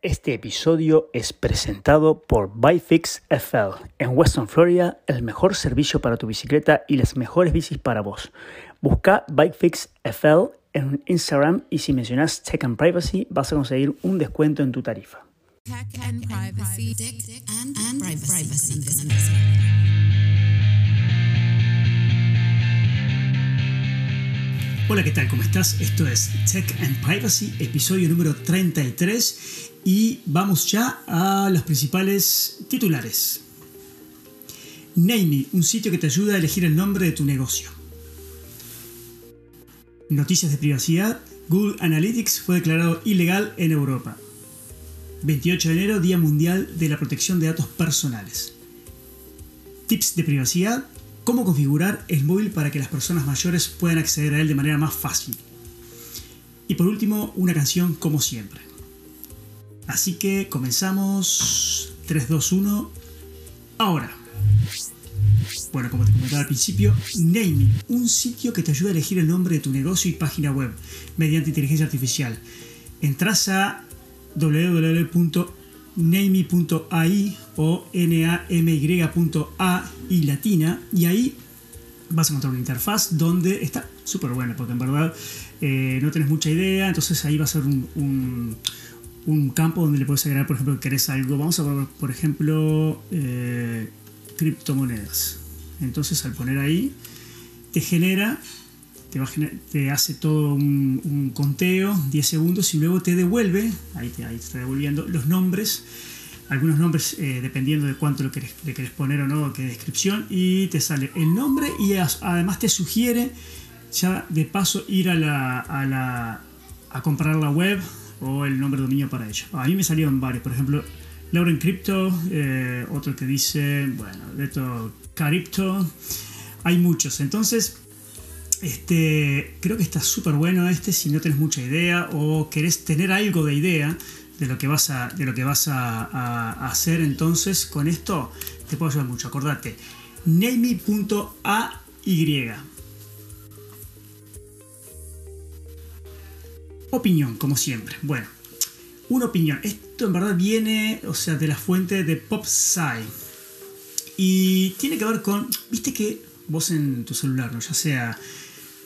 Este episodio es presentado por Bifix FL. En Western Florida, el mejor servicio para tu bicicleta y las mejores bicis para vos. Busca Bikefix FL en Instagram y si mencionas Tech and Privacy vas a conseguir un descuento en tu tarifa. Tech privacy. Privacy. Hola, ¿qué tal? ¿Cómo estás? Esto es Tech and Privacy, episodio número 33 y vamos ya a los principales titulares. Namey, un sitio que te ayuda a elegir el nombre de tu negocio. Noticias de privacidad, Google Analytics fue declarado ilegal en Europa. 28 de enero, Día Mundial de la Protección de Datos Personales. Tips de privacidad, cómo configurar el móvil para que las personas mayores puedan acceder a él de manera más fácil. Y por último, una canción como siempre. Así que comenzamos 3, 2, 1. Ahora. Bueno, como te comentaba al principio, Naming, un sitio que te ayuda a elegir el nombre de tu negocio y página web mediante inteligencia artificial. Entras a www.namey.ai o namy.a y latina y ahí vas a encontrar una interfaz donde está súper buena porque en verdad eh, no tienes mucha idea, entonces ahí va a ser un, un, campo donde le puedes agregar, por ejemplo, que querés algo. Vamos a poner, por ejemplo, eh, criptomonedas. Entonces al poner ahí, te genera, te, hace todo un, conteo, 10 segundos, y luego te devuelve, ahí te, está devolviendo los nombres, algunos nombres eh, dependiendo de cuánto lo querés, le querés poner o no, qué descripción, y te sale el nombre y además te sugiere ya de paso ir a la, a la a comprar la web o el nombre de dominio para ello. A mí me salieron varios, por ejemplo, Lauren Crypto, eh, otro que dice, bueno, de esto, Caripto, hay muchos. Entonces, este, creo que está súper bueno este si no tenés mucha idea o querés tener algo de idea de lo que vas a, de lo que vas a, hacer. Entonces, con esto te puedo ayudar mucho. Acordate, namey.ay. Opinión, como siempre. Bueno, una opinión. Esto en verdad viene, o sea, de la fuente de PopSci. Y tiene que ver con, viste que vos en tu celular, ¿no? ya sea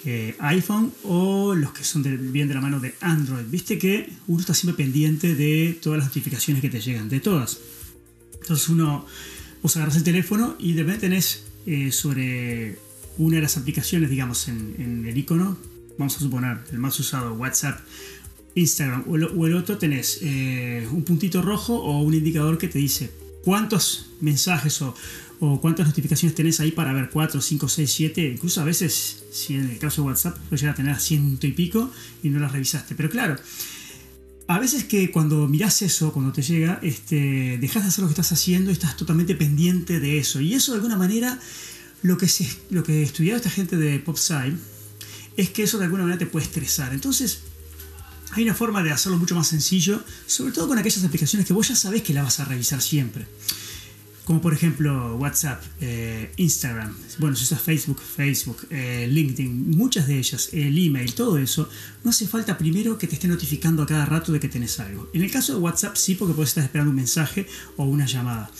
eh, iPhone o los que son de, bien de la mano de Android, viste que uno está siempre pendiente de todas las notificaciones que te llegan, de todas. Entonces uno, vos agarras el teléfono y de repente tenés eh, sobre una de las aplicaciones, digamos, en, el icono, vamos a suponer, el más usado, WhatsApp, Instagram o el, otro tenés eh, un puntito rojo o un indicador que te dice cuántos mensajes o, cuántas notificaciones tenés ahí para ver 4, 5, 6, 7, incluso a veces, si en el caso de WhatsApp, puedes llegar a tener ciento y pico y no las revisaste. Pero claro, a veces que cuando mirás eso, cuando te llega, este, dejas de hacer lo que estás haciendo y estás totalmente pendiente de eso. Y eso de alguna manera, lo que, se, lo que estudiaba esta gente de PopSci es que eso de alguna manera te puede estresar. Entonces, hay una forma de hacerlo mucho más sencillo, sobre todo con aquellas aplicaciones que vos ya sabés que la vas a revisar siempre. Como por ejemplo WhatsApp, eh, Instagram, bueno, si usas Facebook, Facebook, eh, LinkedIn, muchas de ellas, el email, todo eso, no hace falta primero que te esté notificando a cada rato de que tenés algo. En el caso de WhatsApp sí, porque puedes estar esperando un mensaje o una llamada.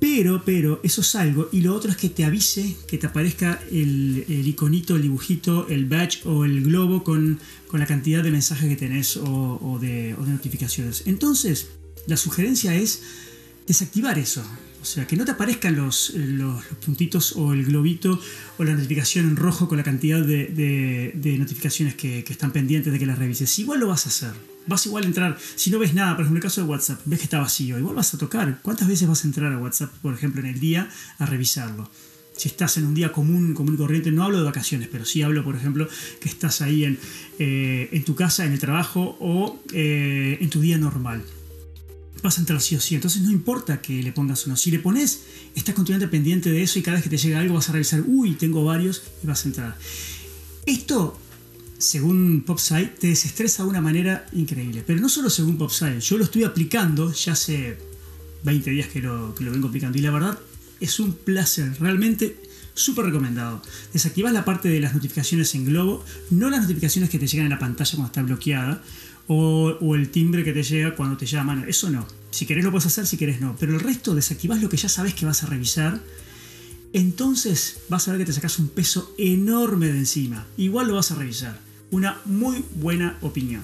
Pero, pero, eso es algo. Y lo otro es que te avise, que te aparezca el, iconito, el dibujito, el badge o el globo con, la cantidad de mensajes que tenés o, de, notificaciones. Entonces, la sugerencia es desactivar eso. O sea, que no te aparezcan los, los, puntitos o el globito o la notificación en rojo con la cantidad de, notificaciones que, que, están pendientes de que las revises. Igual lo vas a hacer vas igual a entrar, si no ves nada, por ejemplo, en el caso de WhatsApp, ves que está vacío, igual vas a tocar. ¿Cuántas veces vas a entrar a WhatsApp, por ejemplo, en el día a revisarlo? Si estás en un día común, común y corriente, no hablo de vacaciones, pero sí hablo, por ejemplo, que estás ahí en, eh, en tu casa, en el trabajo o eh, en tu día normal. Vas a entrar sí o sí, entonces no importa que le pongas uno. Si le pones, estás continuamente pendiente de eso y cada vez que te llega algo vas a revisar, uy, tengo varios y vas a entrar. Esto según PopSci, te desestresa de una manera increíble. Pero no solo según PopSci, yo lo estoy aplicando ya hace 20 días que lo, que lo vengo aplicando y la verdad es un placer, realmente súper recomendado. Desactivas la parte de las notificaciones en globo, no las notificaciones que te llegan a la pantalla cuando está bloqueada o, el timbre que te llega cuando te llaman. Eso no. Si querés lo puedes hacer, si querés no. Pero el resto desactivás lo que ya sabes que vas a revisar. Entonces vas a ver que te sacas un peso enorme de encima. Igual lo vas a revisar. Una muy buena opinión.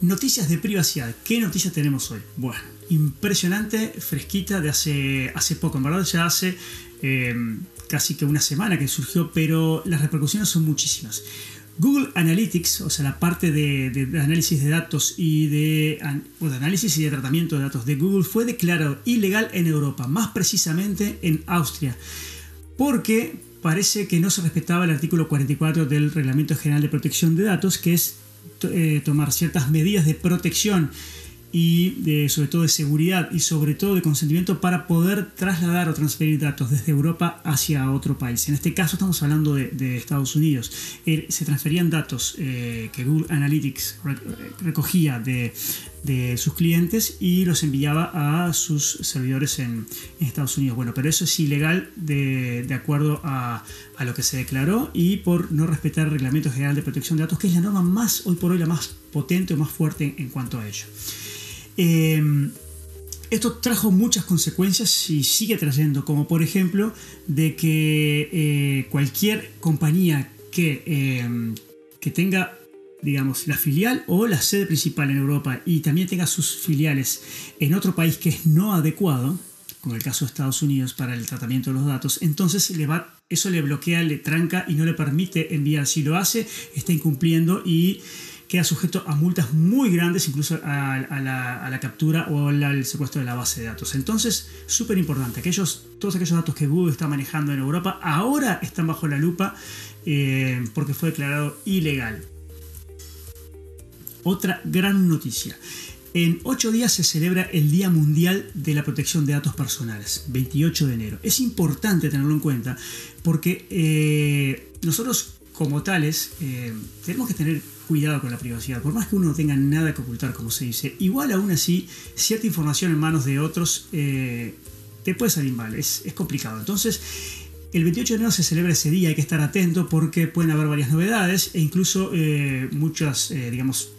Noticias de privacidad. ¿Qué noticias tenemos hoy? Bueno, impresionante, fresquita de hace, hace poco. En verdad ya hace eh, casi que una semana que surgió, pero las repercusiones son muchísimas. Google Analytics, o sea, la parte de, análisis de datos y de, análisis y de tratamiento de datos de Google fue declarado ilegal en Europa, más precisamente en Austria, porque parece que no se respetaba el artículo 44 del Reglamento General de Protección de Datos, que es eh, tomar ciertas medidas de protección y sobre todo de seguridad y sobre todo de consentimiento para poder trasladar o transferir datos desde Europa hacia otro país. En este caso estamos hablando de, Estados Unidos. Eh, se transferían datos eh, que Google Analytics recogía de, sus clientes y los enviaba a sus servidores en, Estados Unidos. Bueno, pero eso es ilegal de, de acuerdo a, a, lo que se declaró y por no respetar el Reglamento General de Protección de Datos, que es la norma más, hoy por hoy, la más potente o más fuerte en cuanto a ello. Eh, esto trajo muchas consecuencias y sigue trayendo, como por ejemplo de que eh, cualquier compañía que, eh, que tenga digamos, la filial o la sede principal en Europa y también tenga sus filiales en otro país que es no adecuado, como el caso de Estados Unidos para el tratamiento de los datos, entonces eso le bloquea, le tranca y no le permite enviar. Si lo hace, está incumpliendo y queda sujeto a multas muy grandes, incluso a, la, captura o al secuestro de la base de datos. Entonces, súper importante, aquellos, todos aquellos datos que Google está manejando en Europa ahora están bajo la lupa eh, porque fue declarado ilegal. Otra gran noticia. En ocho días se celebra el Día Mundial de la Protección de Datos Personales, 28 de enero. Es importante tenerlo en cuenta porque eh, nosotros como tales eh, tenemos que tener cuidado con la privacidad, por más que uno no tenga nada que ocultar, como se dice, igual aún así, cierta información en manos de otros eh, te puede salir mal, es, es, complicado. Entonces, el 28 de enero se celebra ese día, hay que estar atento porque pueden haber varias novedades e incluso eh, muchas, eh, digamos,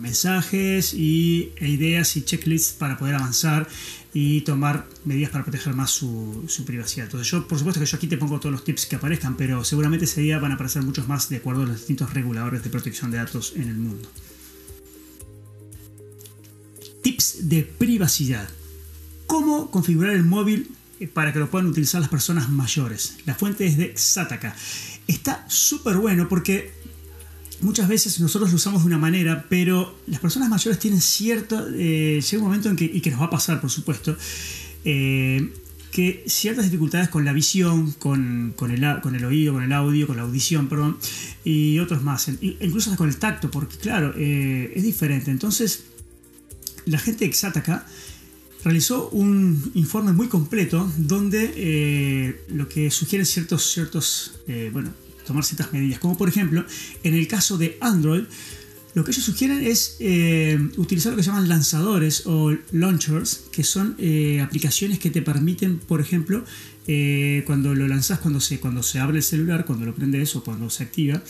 mensajes y, e ideas y checklists para poder avanzar y tomar medidas para proteger más su, su, privacidad. Entonces yo, por supuesto que yo aquí te pongo todos los tips que aparezcan, pero seguramente ese día van a aparecer muchos más de acuerdo a los distintos reguladores de protección de datos en el mundo. Tips de privacidad. ¿Cómo configurar el móvil para que lo puedan utilizar las personas mayores? La fuente es de Sataka. Está súper bueno porque muchas veces nosotros lo usamos de una manera, pero las personas mayores tienen cierto. Eh, llega un momento en que, y que nos va a pasar, por supuesto, eh, que ciertas dificultades con la visión, con, el, oído, con el audio, con la audición, perdón, y otros más, incluso con el tacto, porque claro, eh, es diferente. Entonces, la gente de Exataca realizó un informe muy completo donde eh, lo que sugieren ciertos, ciertos eh, bueno, tomar ciertas medidas. Como por ejemplo, en el caso de Android, lo que ellos sugieren es eh, utilizar lo que se llaman lanzadores o launchers, que son aplicaciones que te permiten, por ejemplo, cuando lo lanzas, cuando se, cuando se abre el celular, cuando lo prendes o cuando se activa,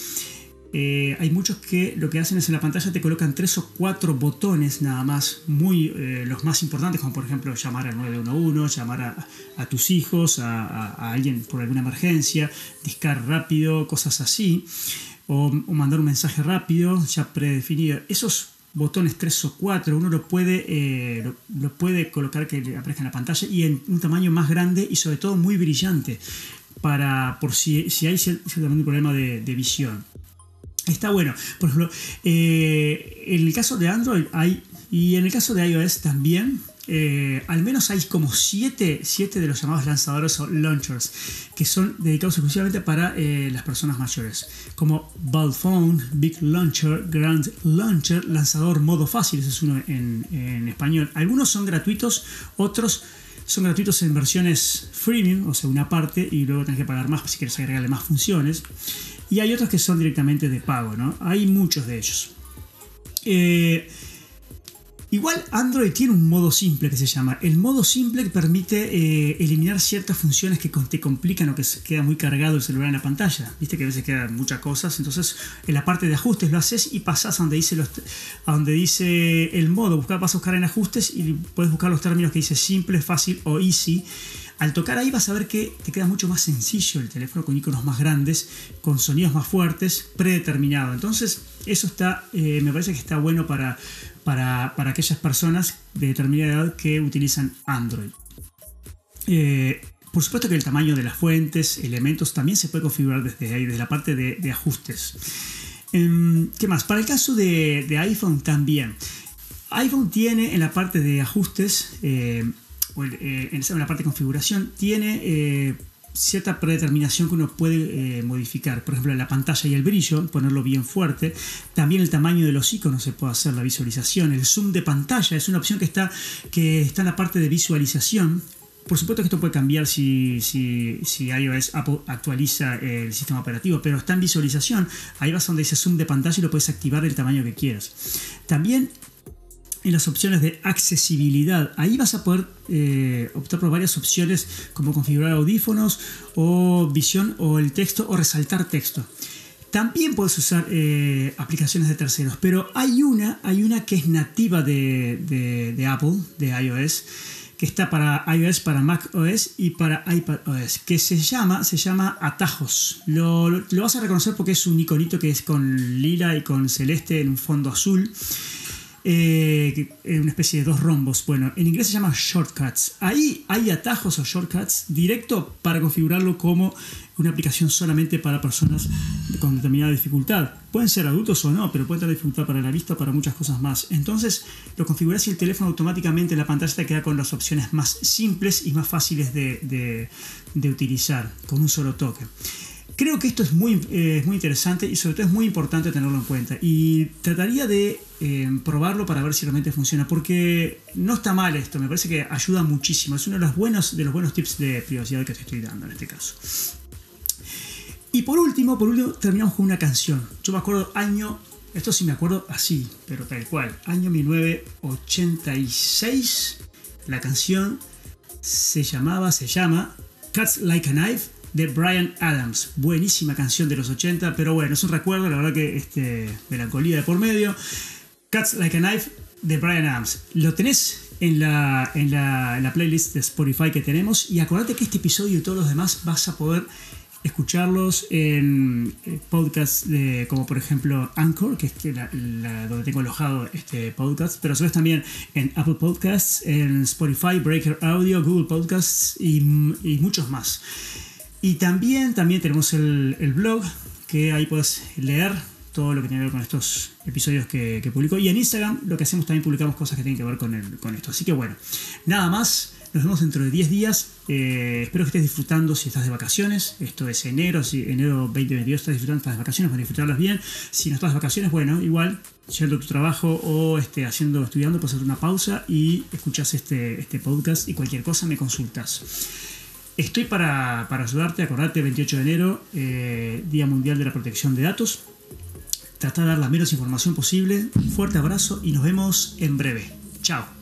eh, hay muchos que lo que hacen es en la pantalla te colocan tres o cuatro botones nada más, muy eh, los más importantes, como por ejemplo llamar al 911, llamar a, tus hijos, a, alguien por alguna emergencia, discar rápido, cosas así, o, mandar un mensaje rápido ya predefinido. Esos botones 3 o 4 uno lo puede, eh, puede colocar que aparezca en la pantalla y en un tamaño más grande y sobre todo muy brillante para por si, si hay ciertamente un problema de, de visión. Está bueno. Por ejemplo, eh, en el caso de Android hay, y en el caso de iOS también, eh, al menos hay como 7 siete, de los llamados lanzadores o launchers que son dedicados exclusivamente para eh, las personas mayores, como Bald Phone, Big Launcher, Grand Launcher, lanzador modo fácil, ese es uno en español. Algunos son gratuitos, otros son gratuitos en versiones freemium, o sea, una parte, y luego tenés que pagar más si quieres agregarle más funciones. Y hay otros que son directamente de pago, ¿no? Hay muchos de ellos. Eh, Igual Android tiene un modo simple que se llama. El modo simple que permite eh, eliminar ciertas funciones que te complican o que se queda muy cargado el celular en la pantalla. Viste que a veces quedan muchas cosas. Entonces en la parte de ajustes lo haces y pasas a donde dice, los, a donde dice el modo. Buscar, vas a buscar en ajustes y puedes buscar los términos que dice simple, fácil o easy. Al tocar ahí vas a ver que te queda mucho más sencillo el teléfono con iconos más grandes, con sonidos más fuertes, predeterminado. Entonces, eso está, eh, me parece que está bueno para, para, aquellas personas de determinada edad que utilizan Android. Eh, por supuesto que el tamaño de las fuentes, elementos, también se puede configurar desde ahí, desde la parte de, ajustes. Em, ¿Qué más? Para el caso de, iPhone también. iPhone tiene en la parte de ajustes, eh, eh, en la parte de configuración, tiene cierta predeterminación que uno puede eh, modificar. Por ejemplo, la pantalla y el brillo, ponerlo bien fuerte. También el tamaño de los iconos se puede hacer, la visualización. El zoom de pantalla es una opción que está, que está en la parte de visualización. Por supuesto que esto puede cambiar si, si, si iOS actualiza el sistema operativo, pero está en visualización. Ahí vas donde dice zoom de pantalla y lo puedes activar del tamaño que quieras. También en las opciones de accesibilidad. Ahí vas a poder eh, optar por varias opciones como configurar audífonos o visión o el texto o resaltar texto. También puedes usar eh, aplicaciones de terceros, pero hay una, hay una que es nativa de, Apple, de iOS, que está para iOS, para Mac OS y para iPad OS, que se llama, se llama Atajos. Lo, lo vas a reconocer porque es un iconito que es con lila y con celeste en un fondo azul eh, una especie de dos rombos. Bueno, en inglés se llama shortcuts. Ahí hay atajos o shortcuts directo para configurarlo como una aplicación solamente para personas con determinada dificultad. Pueden ser adultos o no, pero pueden tener dificultad para la vista o para muchas cosas más. Entonces lo configuras y el teléfono automáticamente en la pantalla te queda con las opciones más simples y más fáciles de, de utilizar con un solo toque. Creo que esto es muy, eh, muy interesante y sobre todo es muy importante tenerlo en cuenta. Y trataría de eh, probarlo para ver si realmente funciona. Porque no está mal esto, me parece que ayuda muchísimo. Es uno de los buenos, de los buenos tips de privacidad que te estoy dando en este caso. Y por último, por último, terminamos con una canción. Yo me acuerdo año, esto sí me acuerdo así, pero tal cual. Año 1986. La canción se llamaba, se llama Cuts Like a Knife de Brian Adams. Buenísima canción de los 80, pero bueno, es un recuerdo, la verdad que este, melancolía de por medio. Cuts Like a Knife de Brian Adams. Lo tenés en la, en la, playlist de Spotify que tenemos y acordate que este episodio y todos los demás vas a poder escucharlos en eh, podcasts como por ejemplo Anchor, que es la, donde tengo alojado este podcast, pero a también en Apple Podcasts, en Spotify, Breaker Audio, Google Podcasts y muchos más. Y también, también tenemos el, blog, que ahí puedes leer todo lo que tiene que ver con estos episodios que, publico. Y en Instagram lo que hacemos también publicamos cosas que tienen que ver con, con esto. Así que bueno, nada más. Nos vemos dentro de 10 días. Eh, espero que estés disfrutando si estás de vacaciones. Esto es enero, si enero 2022 estás disfrutando estas vacaciones, para disfrutarlas bien. Si no estás de vacaciones, bueno, igual, yendo tu trabajo o este, haciendo, estudiando, puedes hacer una pausa y escuchas este, este podcast y cualquier cosa me consultas. Estoy para, ayudarte, acordate, 28 de enero, eh, Día Mundial de la Protección de Datos. Trata de dar la menos información posible. Un fuerte abrazo y nos vemos en breve. Chao.